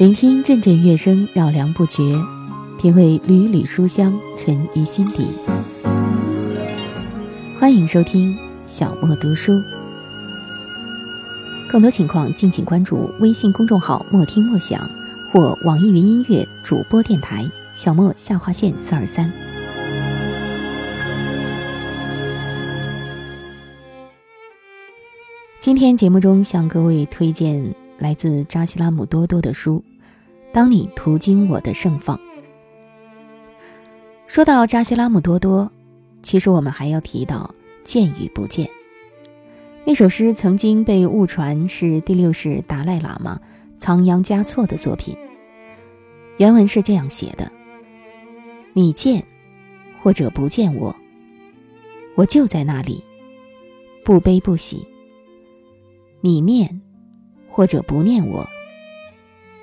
聆听阵阵乐声，绕梁不绝；品味缕缕书香，沉于心底。欢迎收听小莫读书，更多情况敬请关注微信公众号“莫听莫想”或网易云音乐主播电台“小莫下划线四二三”。今天节目中向各位推荐来自扎西拉姆多多的书。当你途经我的盛放。说到扎西拉姆多多，其实我们还要提到《见与不见》那首诗，曾经被误传是第六世达赖喇嘛仓央嘉措的作品。原文是这样写的：“你见或者不见我，我就在那里，不悲不喜；你念或者不念我。”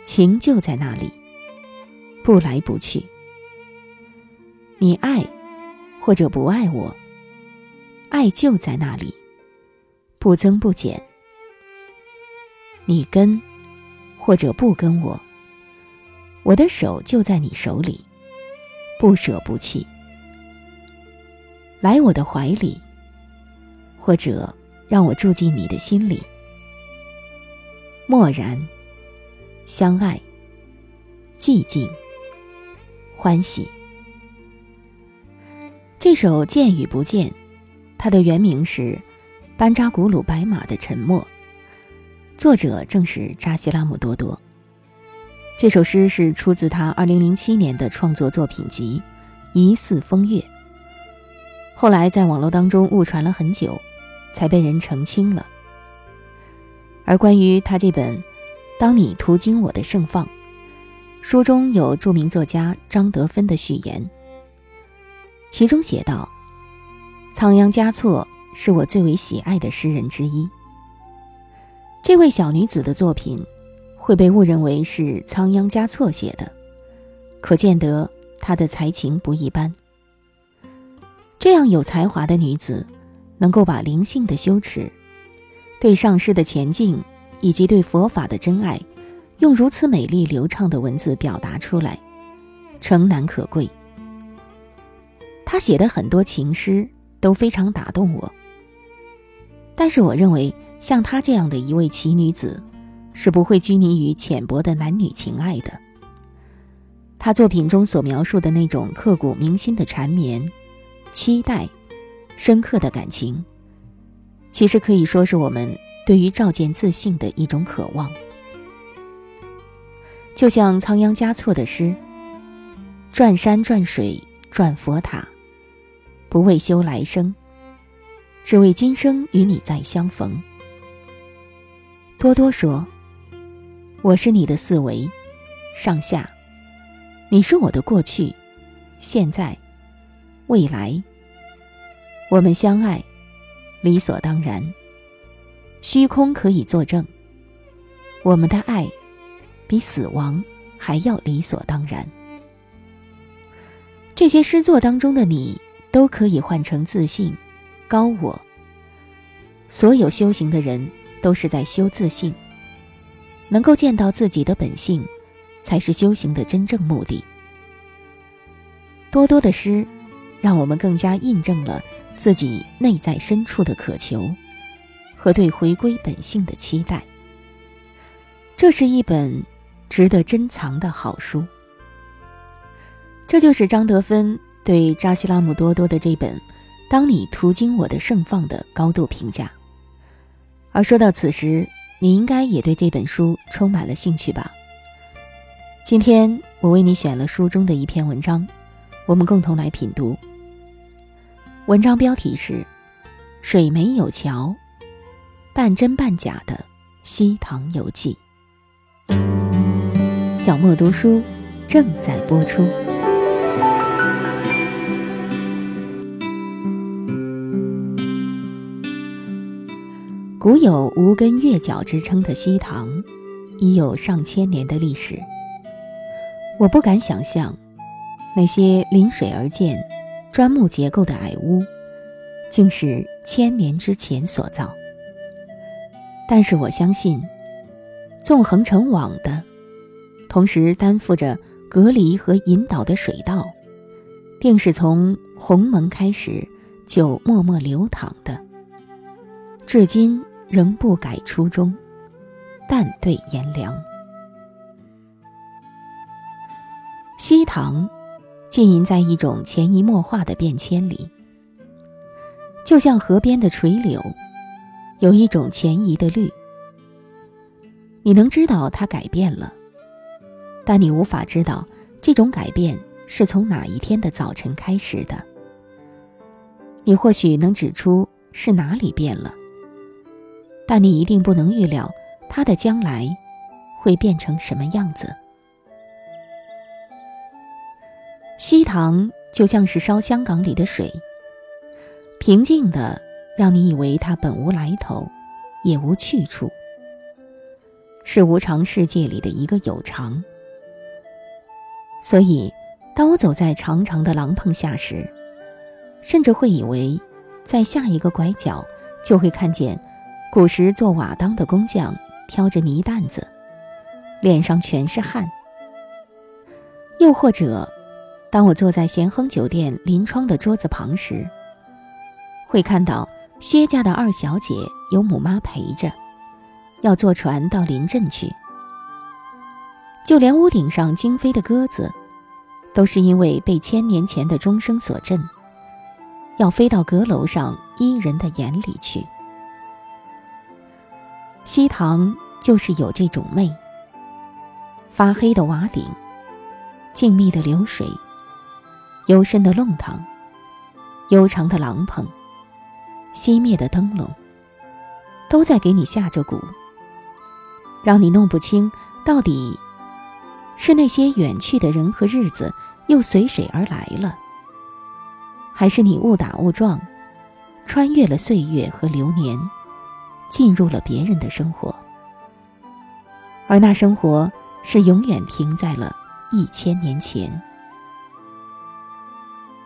情就在那里，不来不去。你爱或者不爱我，爱就在那里，不增不减。你跟或者不跟我，我的手就在你手里，不舍不弃。来我的怀里，或者让我住进你的心里，默然。相爱，寂静，欢喜。这首《见与不见》，它的原名是《班扎古鲁白马的沉默》，作者正是扎西拉姆多多。这首诗是出自他2007年的创作作品集《疑似风月》，后来在网络当中误传了很久，才被人澄清了。而关于他这本。当你途经我的盛放，书中有著名作家张德芬的序言，其中写道：“仓央嘉措是我最为喜爱的诗人之一。这位小女子的作品会被误认为是仓央嘉措写的，可见得她的才情不一般。这样有才华的女子，能够把灵性的羞耻，对上师的前进。”以及对佛法的真爱，用如此美丽流畅的文字表达出来，诚难可贵。他写的很多情诗都非常打动我。但是我认为，像她这样的一位奇女子，是不会拘泥于浅薄的男女情爱的。她作品中所描述的那种刻骨铭心的缠绵、期待、深刻的感情，其实可以说是我们。对于照见自信的一种渴望，就像仓央嘉措的诗：“转山转水转佛塔，不为修来生，只为今生与你再相逢。”多多说：“我是你的四维，上下，你是我的过去、现在、未来。我们相爱，理所当然。”虚空可以作证，我们的爱比死亡还要理所当然。这些诗作当中的你，都可以换成自信、高我。所有修行的人都是在修自信，能够见到自己的本性，才是修行的真正目的。多多的诗，让我们更加印证了自己内在深处的渴求。和对回归本性的期待，这是一本值得珍藏的好书。这就是张德芬对扎西拉姆多多的这本《当你途经我的盛放》的高度评价。而说到此时，你应该也对这本书充满了兴趣吧？今天我为你选了书中的一篇文章，我们共同来品读。文章标题是《水没有桥》。半真半假的《西塘游记》，小莫读书正在播出。古有无根月角之称的西塘，已有上千年的历史。我不敢想象，那些临水而建、砖木结构的矮屋，竟是千年之前所造。但是我相信，纵横成网的，同时担负着隔离和引导的水道，定是从鸿蒙开始就默默流淌的，至今仍不改初衷，淡对炎凉。西塘，浸淫在一种潜移默化的变迁里，就像河边的垂柳，有一种潜移的绿。你能知道它改变了，但你无法知道这种改变是从哪一天的早晨开始的。你或许能指出是哪里变了，但你一定不能预料它的将来会变成什么样子。西塘就像是烧香港里的水，平静的让你以为它本无来头，也无去处，是无常世界里的一个有常。所以，当我走在长长的廊棚下时，甚至会以为，在下一个拐角就会看见古时做瓦当的工匠挑着泥担子，脸上全是汗，又或者。当我坐在咸亨酒店临窗的桌子旁时，会看到薛家的二小姐有母妈陪着，要坐船到临镇去。就连屋顶上惊飞的鸽子，都是因为被千年前的钟声所震，要飞到阁楼上伊人的眼里去。西塘就是有这种媚，发黑的瓦顶，静谧的流水。幽深的弄堂，悠长的廊棚，熄灭的灯笼，都在给你下着蛊，让你弄不清到底是那些远去的人和日子又随水而来了，还是你误打误撞，穿越了岁月和流年，进入了别人的生活，而那生活是永远停在了一千年前。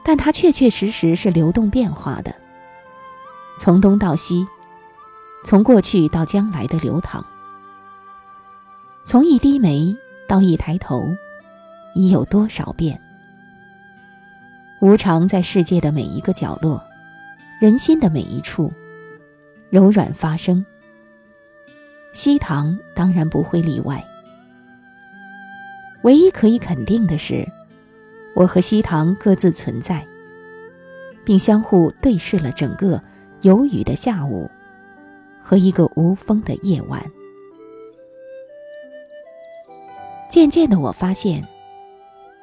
但它确确实实是流动变化的，从东到西，从过去到将来的流淌，从一低眉到一抬头，已有多少变？无常在世界的每一个角落，人心的每一处，柔软发生。西塘当然不会例外。唯一可以肯定的是。我和西塘各自存在，并相互对视了整个有雨的下午和一个无风的夜晚。渐渐的，我发现，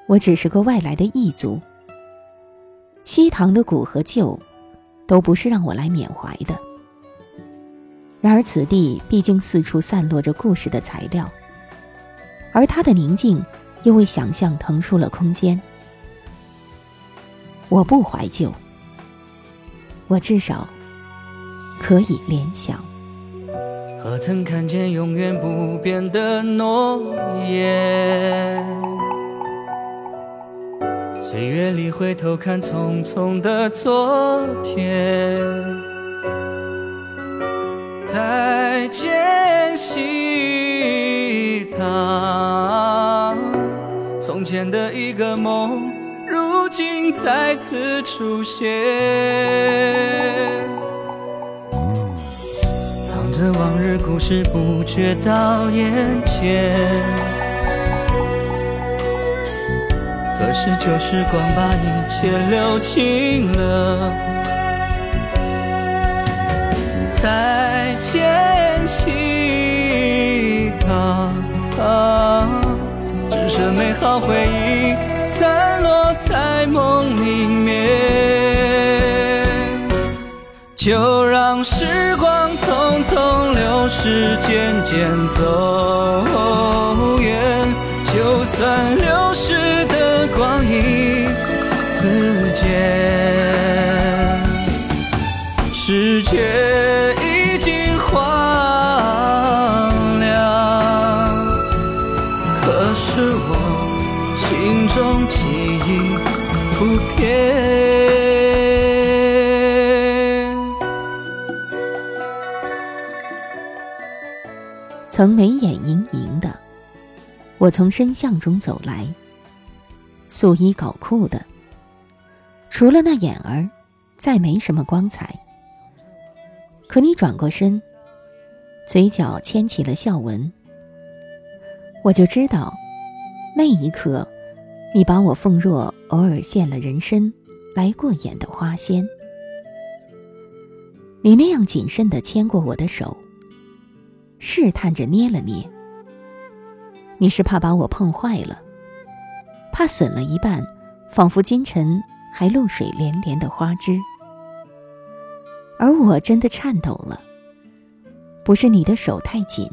我只是个外来的异族。西塘的古和旧，都不是让我来缅怀的。然而，此地毕竟四处散落着故事的材料，而它的宁静，又为想象腾出了空间。我不怀旧，我至少可以联想。何曾看见永远不变的诺言？岁月里回头看匆匆的昨天，再见西塘，从前的一个梦。竟再次出现，藏着往日故事，不觉到眼前。可是旧时光把一切留清了。再见西塘，只剩美好回忆。散落在梦里面，就让时光匆匆流逝，渐渐走远。就算流逝的光阴似箭，曾眉眼盈盈的，我从深巷中走来，素衣搞裤的，除了那眼儿，再没什么光彩。可你转过身，嘴角牵起了笑纹，我就知道，那一刻，你把我奉若偶尔现了人身来过眼的花仙。你那样谨慎地牵过我的手，试探着捏了捏。你是怕把我碰坏了，怕损了一半，仿佛今晨还露水连连的花枝。而我真的颤抖了，不是你的手太紧，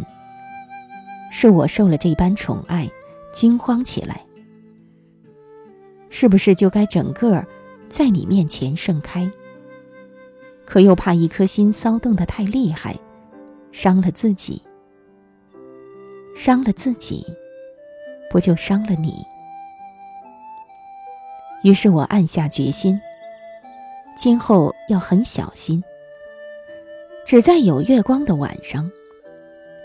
是我受了这般宠爱，惊慌起来。是不是就该整个在你面前盛开？可又怕一颗心骚动的太厉害，伤了自己。伤了自己，不就伤了你？于是我暗下决心，今后要很小心。只在有月光的晚上，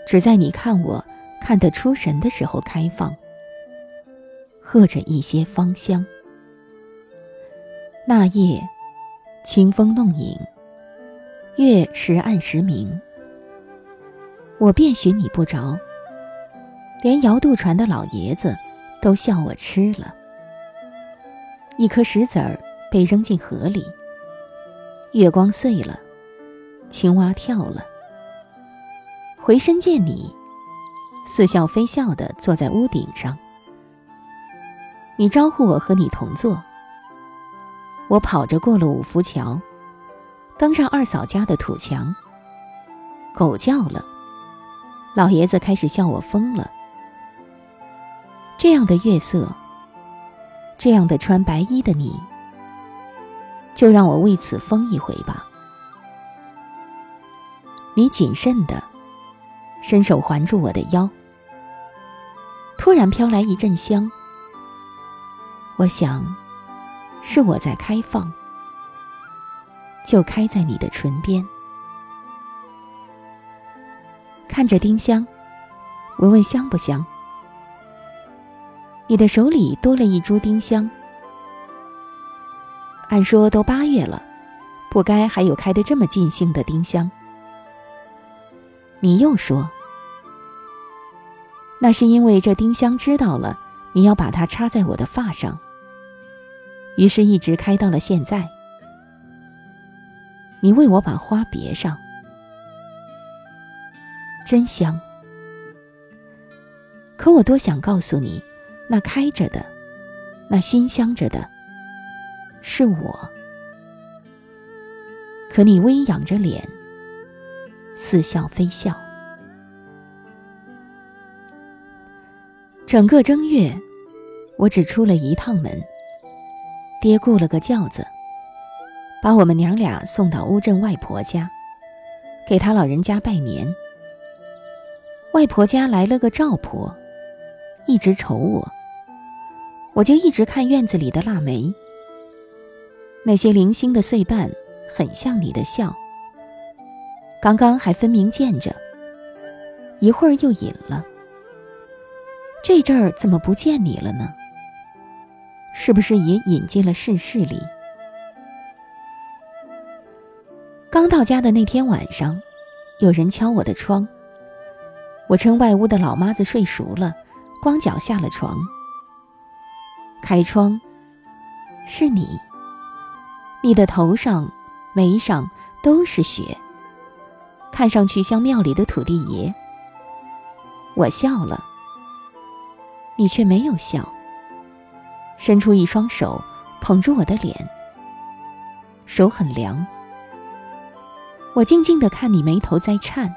只在你看我看得出神的时候开放，和着一些芳香。那夜，清风弄影，月时暗时明，我便寻你不着。连摇渡船的老爷子都笑我吃了。一颗石子儿被扔进河里，月光碎了，青蛙跳了。回身见你，似笑非笑的坐在屋顶上。你招呼我和你同坐。我跑着过了五福桥，登上二嫂家的土墙。狗叫了，老爷子开始笑我疯了。这样的月色，这样的穿白衣的你，就让我为此疯一回吧。你谨慎的伸手环住我的腰，突然飘来一阵香。我想，是我在开放，就开在你的唇边。看着丁香，闻闻香不香？你的手里多了一株丁香，按说都八月了，不该还有开得这么尽兴的丁香。你又说，那是因为这丁香知道了你要把它插在我的发上，于是一直开到了现在。你为我把花别上，真香。可我多想告诉你。那开着的，那馨香着的，是我。可你微仰着脸，似笑非笑。整个正月，我只出了一趟门。爹雇了个轿子，把我们娘俩送到乌镇外婆家，给他老人家拜年。外婆家来了个赵婆，一直瞅我。我就一直看院子里的腊梅，那些零星的碎瓣，很像你的笑。刚刚还分明见着，一会儿又隐了。这阵儿怎么不见你了呢？是不是也隐进了世事里？刚到家的那天晚上，有人敲我的窗。我趁外屋的老妈子睡熟了，光脚下了床。开窗，是你。你的头上、眉上都是雪，看上去像庙里的土地爷。我笑了，你却没有笑，伸出一双手捧住我的脸，手很凉。我静静的看你眉头在颤，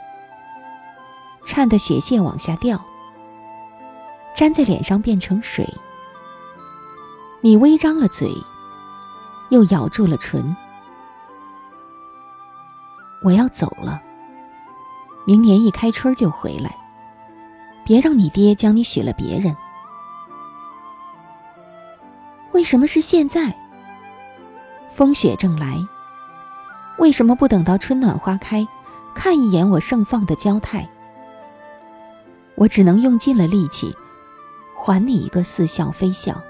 颤的血屑往下掉，粘在脸上变成水。你微张了嘴，又咬住了唇。我要走了，明年一开春就回来。别让你爹将你许了别人。为什么是现在？风雪正来，为什么不等到春暖花开，看一眼我盛放的娇态？我只能用尽了力气，还你一个似笑非笑。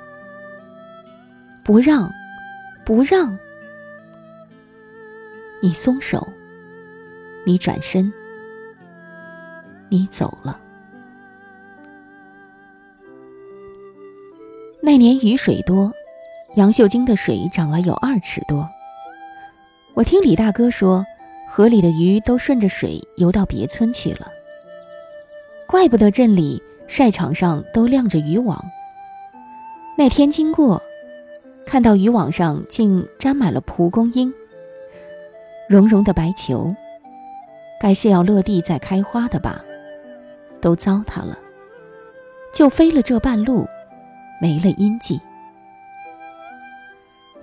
不让，不让！你松手，你转身，你走了。那年雨水多，杨秀晶的水涨了有二尺多。我听李大哥说，河里的鱼都顺着水游到别村去了。怪不得镇里晒场上都晾着渔网。那天经过，看到渔网上竟沾满了蒲公英，绒绒的白球，该是要落地再开花的吧？都糟蹋了，就飞了这半路。没了音迹，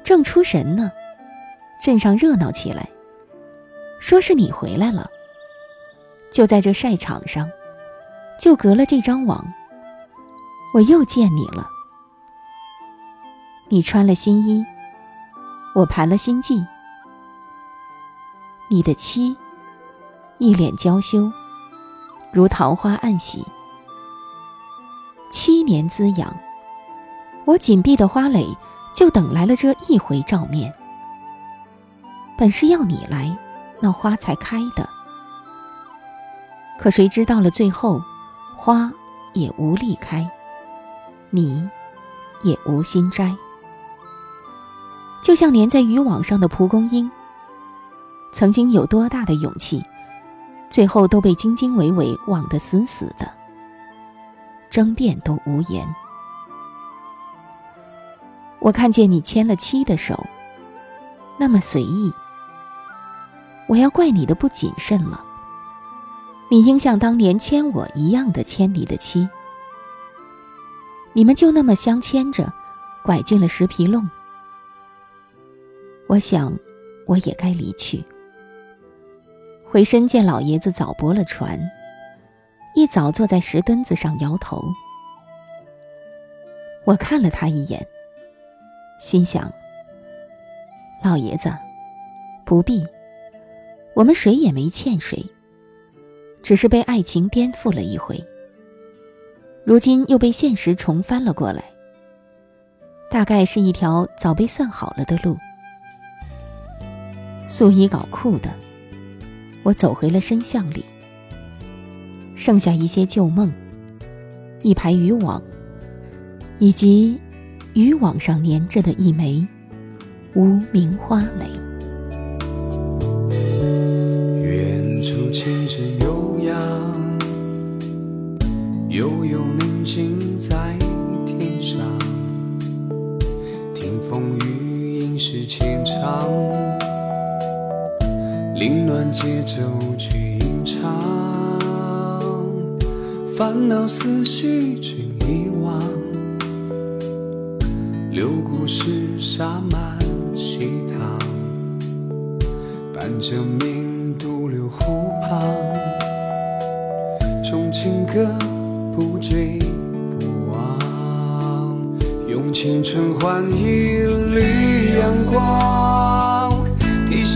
正出神呢，镇上热闹起来，说是你回来了。就在这晒场上，就隔了这张网，我又见你了。你穿了新衣，我盘了新髻。你的妻一脸娇羞，如桃花暗喜，七年滋养。我紧闭的花蕾，就等来了这一回照面。本是要你来，那花才开的。可谁知到了最后，花也无力开，你也无心摘。就像粘在渔网上的蒲公英，曾经有多大的勇气，最后都被经经纬纬网得死死的，争辩都无言。我看见你牵了妻的手，那么随意。我要怪你的不谨慎了。你应像当年牵我一样的牵你的妻。你们就那么相牵着，拐进了石皮弄。我想，我也该离去。回身见老爷子早泊了船，一早坐在石墩子上摇头。我看了他一眼。心想：“老爷子，不必。我们谁也没欠谁，只是被爱情颠覆了一回。如今又被现实重翻了过来。大概是一条早被算好了的路。素衣搞酷的，我走回了深巷里，剩下一些旧梦，一排渔网，以及……”渔网上粘着的一枚无名花蕾。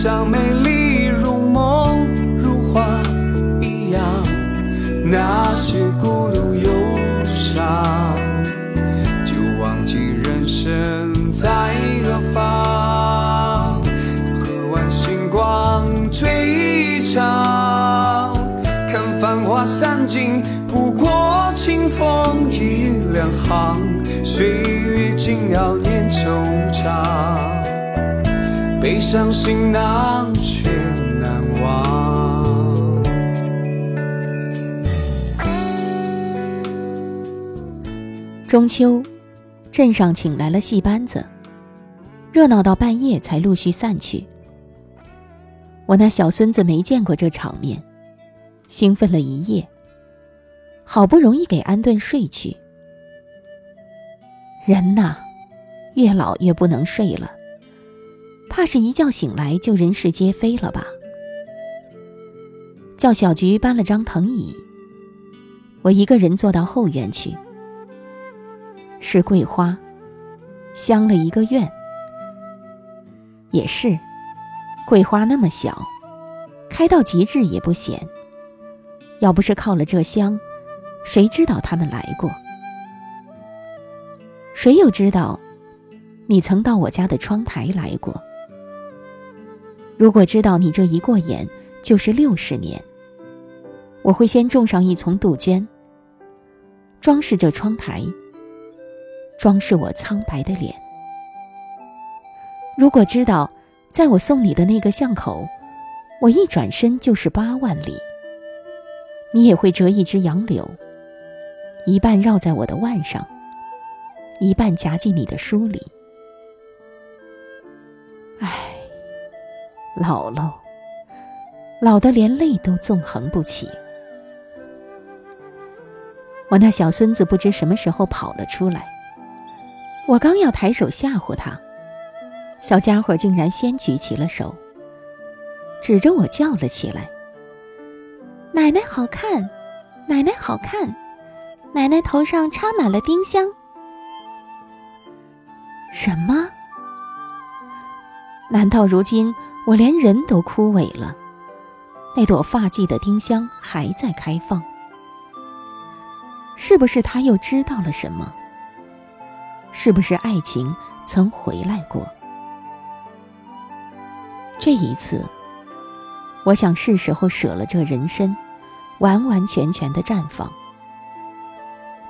像美丽如梦如幻一样，那些孤独忧伤。就忘记人生在何方？喝完星光醉一场，看繁华散尽，不过清风一两行。岁月静好念惆怅，背上行囊却难忘。中秋。镇上请来了戏班子，热闹到半夜才陆续散去。我那小孙子没见过这场面，兴奋了一夜，好不容易给安顿睡去。人呐，越老越不能睡了，怕是一觉醒来就人事皆非了吧？叫小菊搬了张藤椅，我一个人坐到后院去。是桂花，香了一个院。也是，桂花那么小，开到极致也不显。要不是靠了这香，谁知道他们来过？谁又知道，你曾到我家的窗台来过？如果知道你这一过眼就是六十年，我会先种上一丛杜鹃，装饰这窗台，装饰我苍白的脸。如果知道，在我送你的那个巷口，我一转身就是八万里，你也会折一只杨柳，一半绕在我的腕上。一半夹进你的书里。唉，老喽，老的连泪都纵横不起。我那小孙子不知什么时候跑了出来，我刚要抬手吓唬他，小家伙竟然先举起了手，指着我叫了起来：“奶奶好看，奶奶好看，奶奶头上插满了丁香。”什么？难道如今我连人都枯萎了？那朵发髻的丁香还在开放？是不是他又知道了什么？是不是爱情曾回来过？这一次，我想是时候舍了这人参，完完全全的绽放。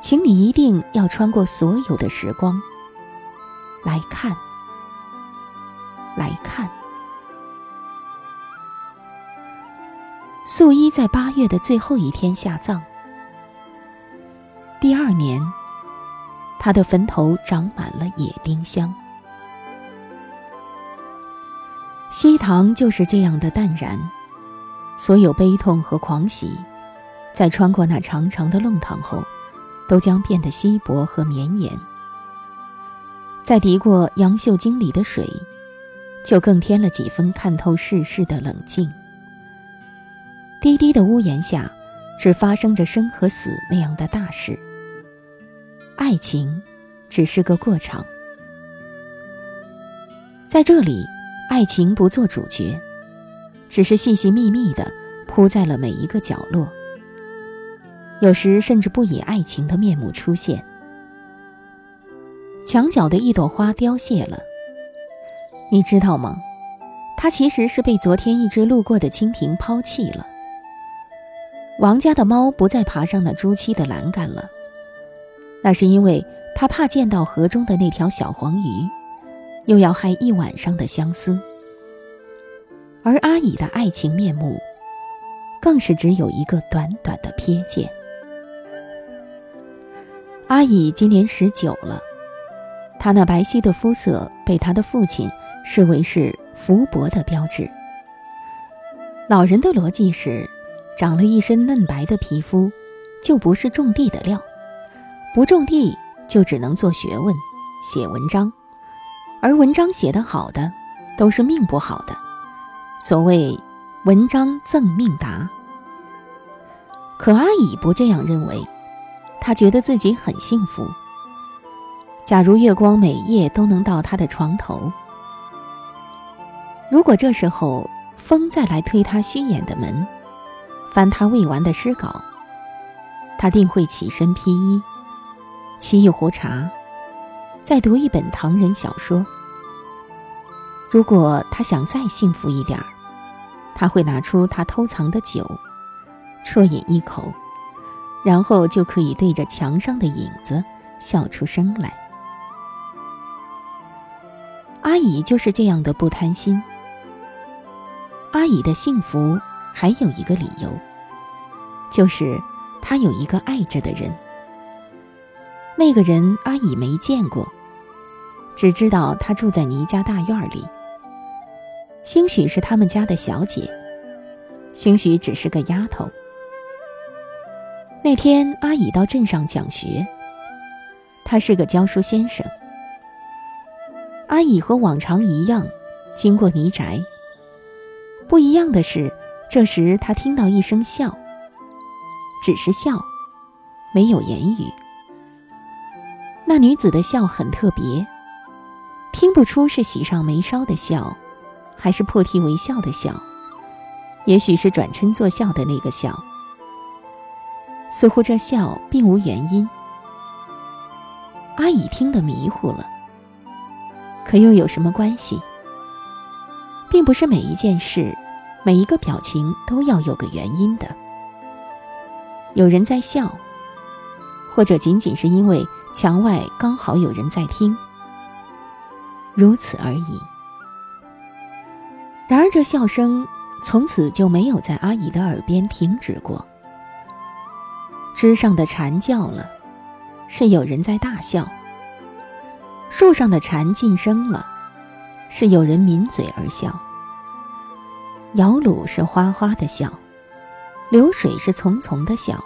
请你一定要穿过所有的时光。来看，来看。素衣在八月的最后一天下葬。第二年，他的坟头长满了野丁香。西塘就是这样的淡然，所有悲痛和狂喜，在穿过那长长的弄堂后，都将变得稀薄和绵延。再涤过杨秀经里的水，就更添了几分看透世事的冷静。低低的屋檐下，只发生着生和死那样的大事。爱情，只是个过场。在这里，爱情不做主角，只是细细密密的铺在了每一个角落。有时甚至不以爱情的面目出现。墙角的一朵花凋谢了，你知道吗？它其实是被昨天一只路过的蜻蜓抛弃了。王家的猫不再爬上那朱漆的栏杆了，那是因为它怕见到河中的那条小黄鱼，又要害一晚上的相思。而阿乙的爱情面目，更是只有一个短短的瞥见。阿乙今年十九了。他那白皙的肤色被他的父亲视为是福薄的标志。老人的逻辑是，长了一身嫩白的皮肤，就不是种地的料，不种地就只能做学问、写文章，而文章写得好的，都是命不好的。所谓“文章赠命达”。可阿乙不这样认为，他觉得自己很幸福。假如月光每夜都能到他的床头，如果这时候风再来推他虚掩的门，翻他未完的诗稿，他定会起身披衣，沏一壶茶，再读一本唐人小说。如果他想再幸福一点儿，他会拿出他偷藏的酒，啜饮一口，然后就可以对着墙上的影子笑出声来。阿乙就是这样的不贪心。阿乙的幸福还有一个理由，就是他有一个爱着的人。那个人阿乙没见过，只知道他住在倪家大院里。兴许是他们家的小姐，兴许只是个丫头。那天阿乙到镇上讲学，他是个教书先生。阿乙和往常一样，经过泥宅。不一样的是，这时他听到一声笑，只是笑，没有言语。那女子的笑很特别，听不出是喜上眉梢的笑，还是破涕为笑的笑，也许是转嗔作笑的那个笑。似乎这笑并无原因。阿乙听得迷糊了。可又有什么关系？并不是每一件事、每一个表情都要有个原因的。有人在笑，或者仅仅是因为墙外刚好有人在听，如此而已。然而，这笑声从此就没有在阿姨的耳边停止过。枝上的蝉叫了，是有人在大笑；树上的蝉噤声了，是有人抿嘴而笑。摇橹是哗哗的笑，流水是淙淙的笑，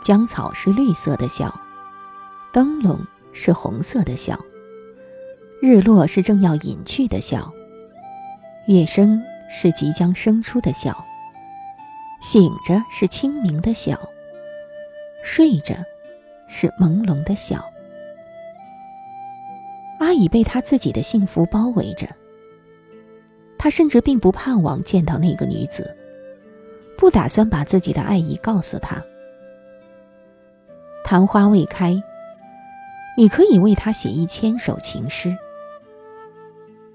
江草是绿色的笑，灯笼是红色的笑，日落是正要隐去的笑。月升是即将生出的笑，醒着是清明的笑，睡着是朦胧的笑。阿姨被她自己的幸福包围着，他甚至并不盼望见到那个女子，不打算把自己的爱意告诉她。昙花未开，你可以为她写一千首情诗；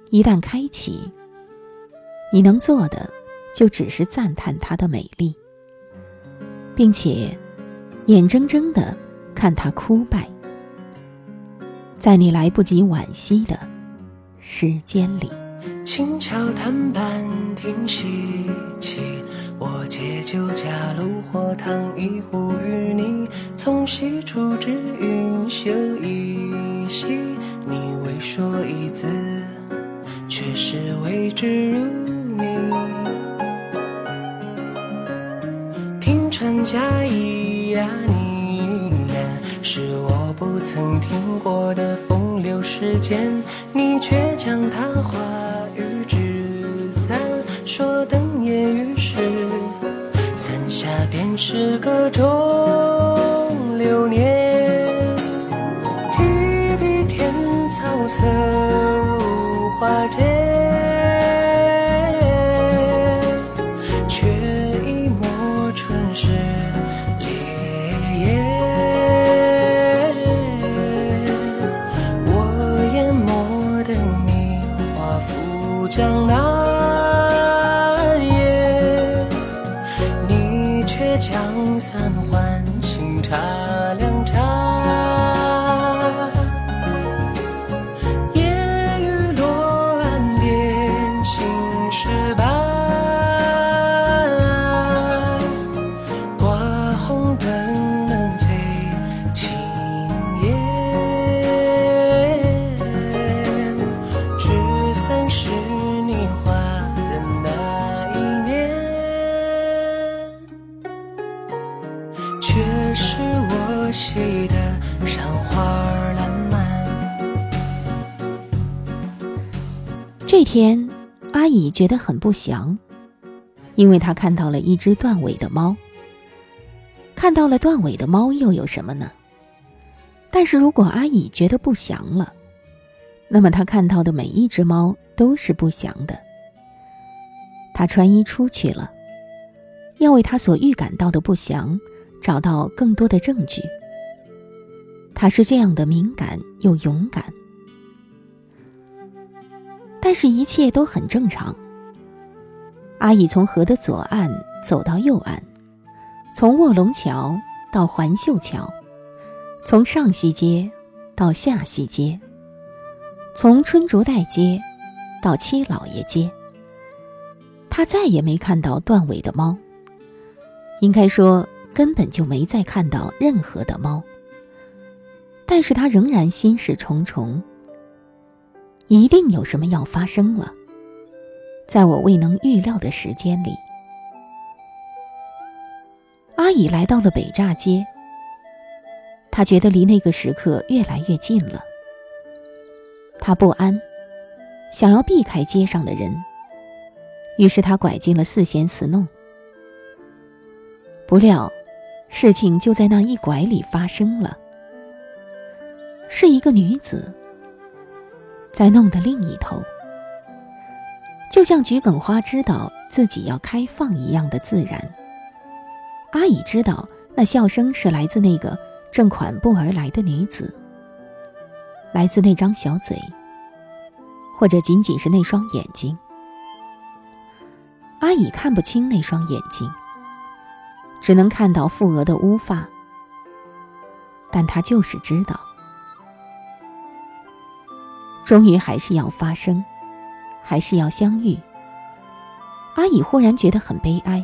一旦开启，你能做的，就只是赞叹她的美丽，并且眼睁睁的看她枯败，在你来不及惋惜的时间里。轻敲弹板听戏起，我借酒家炉火烫一壶与你，从西出至云袖一袭，你未说一字，却是为之如你。听船家咿呀呢喃，是我不曾听过的风流诗间，你却将它化雨纸伞，说等夜雨时，伞下便是个中觉得很不祥，因为他看到了一只断尾的猫。看到了断尾的猫又有什么呢？但是如果阿姨觉得不祥了，那么她看到的每一只猫都是不祥的。她穿衣出去了，要为她所预感到的不祥找到更多的证据。她是这样的敏感又勇敢。但是，一切都很正常。阿姨从河的左岸走到右岸，从卧龙桥到环秀桥，从上西街到下西街，从春竹带街到七老爷街。他再也没看到断尾的猫，应该说根本就没再看到任何的猫。但是他仍然心事重重。一定有什么要发生了，在我未能预料的时间里，阿乙来到了北栅街。他觉得离那个时刻越来越近了。他不安，想要避开街上的人，于是他拐进了四贤祠弄。不料，事情就在那一拐里发生了，是一个女子。在弄的另一头，就像桔梗花知道自己要开放一样的自然。阿乙知道那笑声是来自那个正款步而来的女子，来自那张小嘴，或者仅仅是那双眼睛。阿乙看不清那双眼睛，只能看到富额的乌发，但他就是知道，终于还是要发生，还是要相遇。阿乙忽然觉得很悲哀，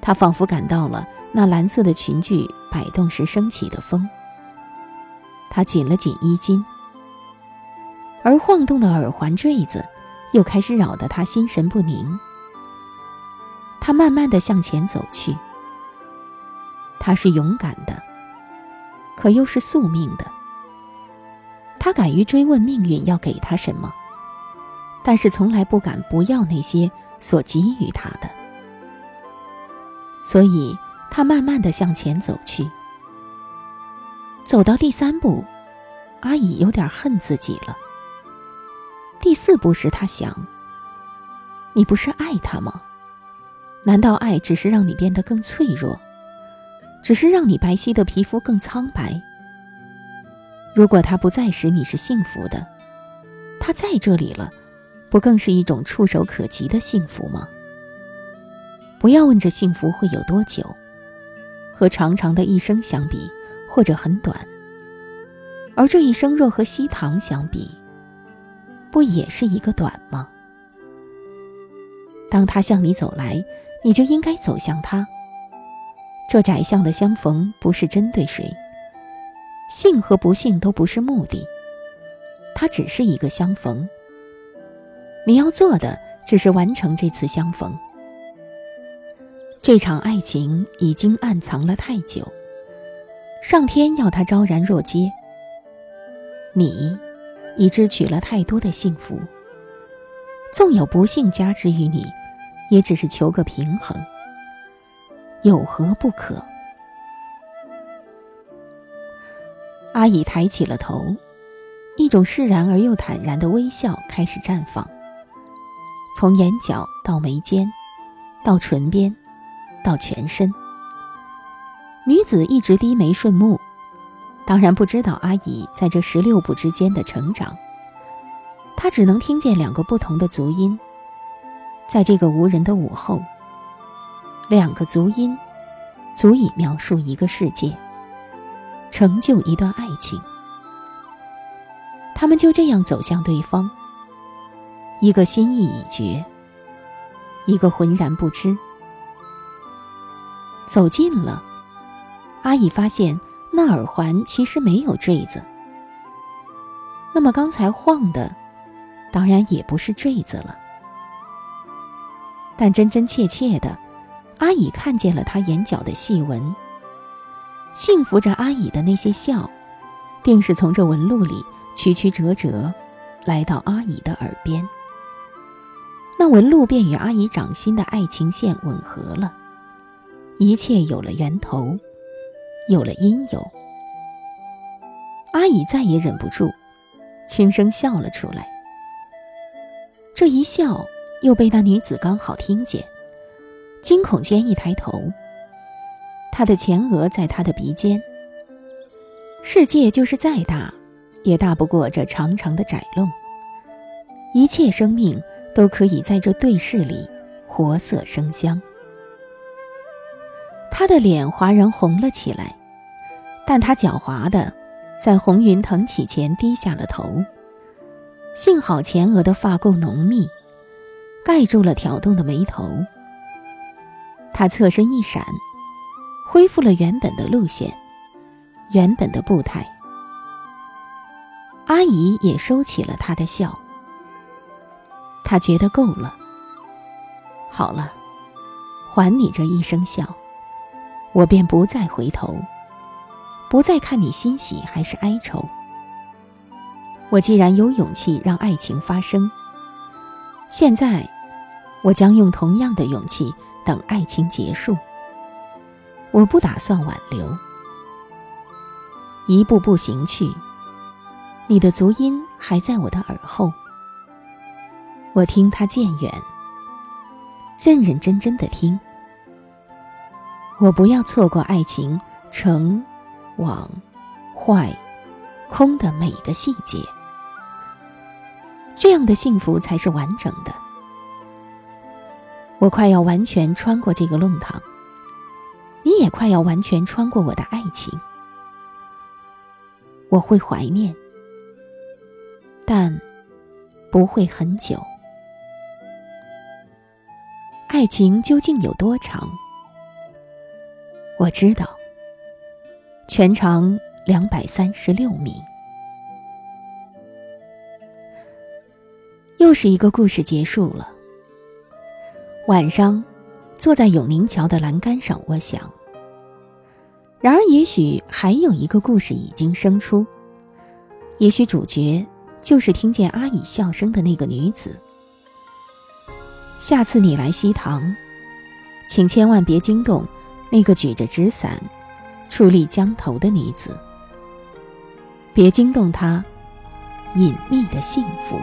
他仿佛感到了那蓝色的裙裾摆动时升起的风。他紧了紧衣襟，而晃动的耳环坠子又开始扰得他心神不宁。他慢慢的向前走去。他是勇敢的，可又是宿命的。他敢于追问命运要给他什么，但是从来不敢不要那些所给予他的。所以，他慢慢的向前走去。走到第三步，阿乙有点恨自己了。第四步时，他想：“你不是爱他吗？难道爱只是让你变得更脆弱，只是让你白皙的皮肤更苍白？如果他不在时，你是幸福的；他在这里了，不更是一种触手可及的幸福吗？不要问这幸福会有多久，和长长的一生相比。”或者很短，而这一生若和西塘相比，不也是一个短吗？当他向你走来，你就应该走向他。这窄巷的相逢不是针对谁，幸和不幸都不是目的，它只是一个相逢。你要做的只是完成这次相逢。这场爱情已经暗藏了太久。上天要他昭然若揭，你已支取了太多的幸福。纵有不幸加之于你，也只是求个平衡，有何不可？阿乙抬起了头，一种释然而又坦然的微笑开始绽放，从眼角到眉间，到唇边，到全身。女子一直低眉顺目，当然不知道阿姨在这十六步之间的成长。她只能听见两个不同的足音，在这个无人的午后，两个足音足以描述一个世界，成就一段爱情。他们就这样走向对方，一个心意已决，一个浑然不知。走近了。阿乙发现那耳环其实没有坠子，那么刚才晃的，当然也不是坠子了。但真真切切的，阿乙看见了他眼角的细纹。幸福着阿乙的那些笑，定是从这纹路里曲曲折折，来到阿乙的耳边。那纹路便与阿姨掌心的爱情线吻合了，一切有了源头。有了因由，阿乙再也忍不住，轻声笑了出来。这一笑又被那女子刚好听见，惊恐间一抬头，她的前额在她的鼻尖。世界就是再大，也大不过这长长的窄路。一切生命都可以在这对视里活色生香。他的脸哗然红了起来，但他狡猾的，在红云腾起前低下了头。幸好前额的发垢浓密，盖住了挑动的眉头。他侧身一闪，恢复了原本的路线，原本的步态。阿姨也收起了她的笑。他觉得够了。好了，还你这一声笑。我便不再回头，不再看你欣喜还是哀愁。我既然有勇气让爱情发生，现在，我将用同样的勇气等爱情结束。我不打算挽留，一步步行去，你的足音还在我的耳后。我听它渐远，认认真真的听。我不要错过爱情成、往、坏、空的每个细节。这样的幸福才是完整的。我快要完全穿过这个弄堂，你也快要完全穿过我的爱情。我会怀念，但不会很久。爱情究竟有多长？我知道，全长两百三十六米。又是一个故事结束了。晚上，坐在永宁桥的栏杆上，我想。然而，也许还有一个故事已经生出。也许主角就是听见阿姨笑声的那个女子。下次你来西塘，请千万别惊动那个举着纸伞、矗立江头的女子。别惊动她隐秘的幸福。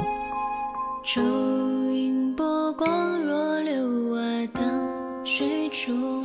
周音波光若流，水中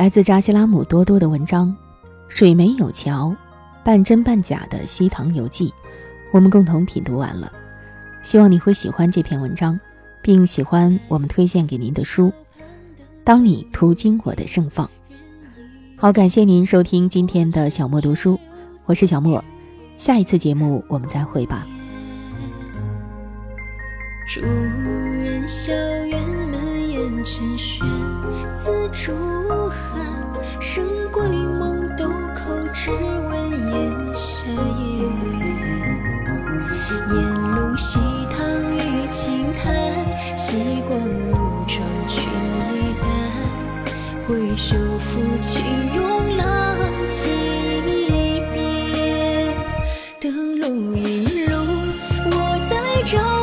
来自扎西拉姆多多的文章《水没有桥，半真半假的西塘游记》，我们共同品读完了。希望你会喜欢这篇文章，并喜欢我们推荐给您的书《当你途经我的盛放》。好，感谢您收听今天的小莫读书，我是小莫，下一次节目我们再会吧。主人小院门檐沉轩，丝竹寒，生归梦豆蔻，只闻檐下烟。烟笼溪塘雨轻弹，夕光如妆裙衣单。回首抚琴拥浪几遍，灯笼影路，我在找。